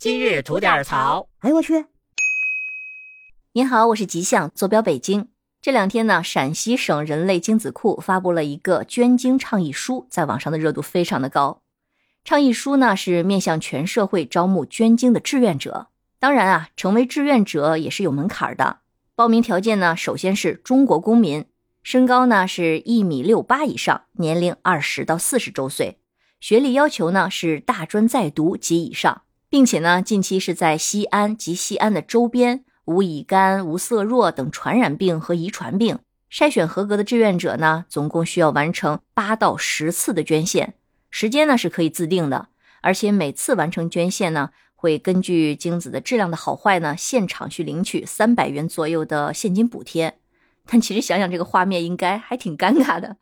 今日吐点槽。哎呦我去！您好，我是吉祥，坐标北京。这两天呢，陕西省人类精子库发布了一个捐精倡议书，在网上的热度非常的高。倡议书呢是面向全社会招募捐精的志愿者，当然啊，成为志愿者也是有门槛的。报名条件呢，首先是中国公民，身高呢是一米六八以上，年龄二十到四十周岁，学历要求呢是大专在读及以上，并且呢近期是在西安及西安的周边。无乙肝、无色弱等传染病和遗传病筛选合格的志愿者呢，总共需要完成八到十次的捐献，时间呢是可以自定的，而且每次完成捐献呢，会根据精子的质量的好坏呢，现场去领取三百元左右的现金补贴。但其实想想这个画面，应该还挺尴尬的。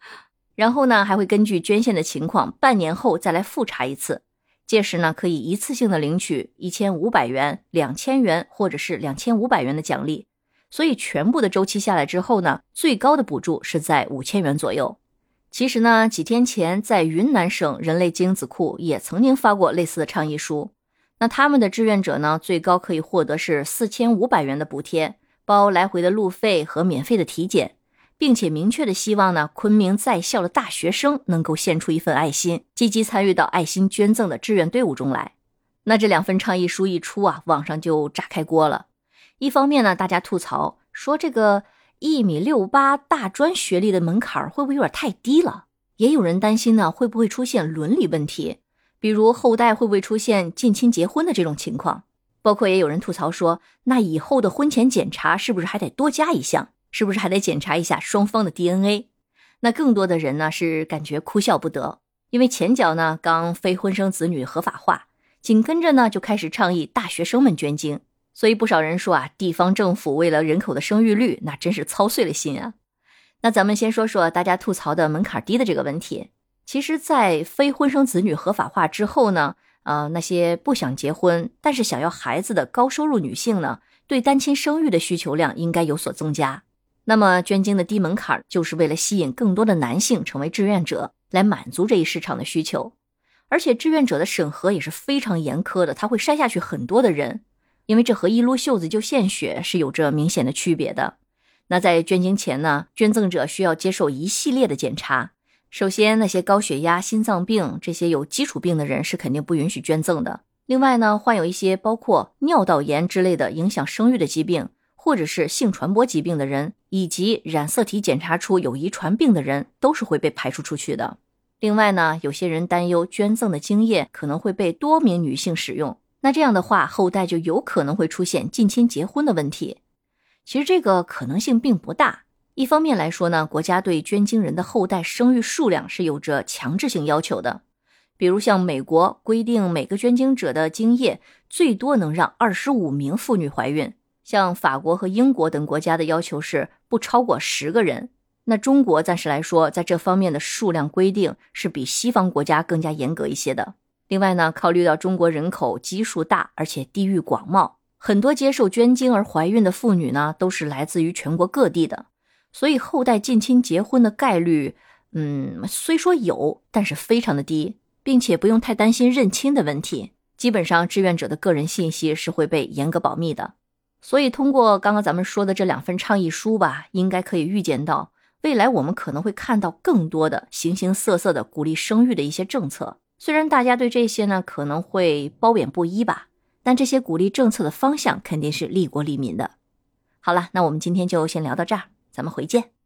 然后呢，还会根据捐献的情况，半年后再来复查一次。届时呢，可以一次性的领取一千五百元、两千元或者是两千五百元的奖励，所以全部的周期下来之后呢，最高的补助是在五千元左右。其实呢，几天前在云南省人类精子库也曾经发过类似的倡议书，那他们的志愿者呢，最高可以获得是四千五百元的补贴，包来回的路费和免费的体检。并且明确的希望呢，昆明在校的大学生能够献出一份爱心，积极参与到爱心捐赠的志愿队伍中来。那这两份倡议书一出啊，网上就炸开锅了。一方面呢，大家吐槽说这个一米六八大专学历的门槛会不会有点太低了？也有人担心呢，会不会出现伦理问题，比如后代会不会出现近亲结婚的这种情况？包括也有人吐槽说，那以后的婚前检查是不是还得多加一项？是不是还得检查一下双方的 DNA？那更多的人呢是感觉哭笑不得，因为前脚呢刚非婚生子女合法化，紧跟着呢就开始倡议大学生们捐精，所以不少人说啊，地方政府为了人口的生育率，那真是操碎了心啊。那咱们先说说大家吐槽的门槛低的这个问题。其实，在非婚生子女合法化之后呢，呃，那些不想结婚但是想要孩子的高收入女性呢，对单亲生育的需求量应该有所增加。那么捐精的低门槛就是为了吸引更多的男性成为志愿者，来满足这一市场的需求。而且志愿者的审核也是非常严苛的，他会筛下去很多的人，因为这和一撸袖子就献血是有着明显的区别的。那在捐精前呢，捐赠者需要接受一系列的检查。首先，那些高血压、心脏病这些有基础病的人是肯定不允许捐赠的。另外呢，患有一些包括尿道炎之类的影响生育的疾病。或者是性传播疾病的人，以及染色体检查出有遗传病的人，都是会被排除出去的。另外呢，有些人担忧捐赠的精液可能会被多名女性使用，那这样的话，后代就有可能会出现近亲结婚的问题。其实这个可能性并不大。一方面来说呢，国家对捐精人的后代生育数量是有着强制性要求的，比如像美国规定，每个捐精者的精液最多能让二十五名妇女怀孕。像法国和英国等国家的要求是不超过十个人，那中国暂时来说，在这方面的数量规定是比西方国家更加严格一些的。另外呢，考虑到中国人口基数大，而且地域广袤，很多接受捐精而怀孕的妇女呢，都是来自于全国各地的，所以后代近亲结婚的概率，嗯，虽说有，但是非常的低，并且不用太担心认亲的问题。基本上，志愿者的个人信息是会被严格保密的。所以，通过刚刚咱们说的这两份倡议书吧，应该可以预见到，未来我们可能会看到更多的形形色色的鼓励生育的一些政策。虽然大家对这些呢可能会褒贬不一吧，但这些鼓励政策的方向肯定是利国利民的。好了，那我们今天就先聊到这儿，咱们回见。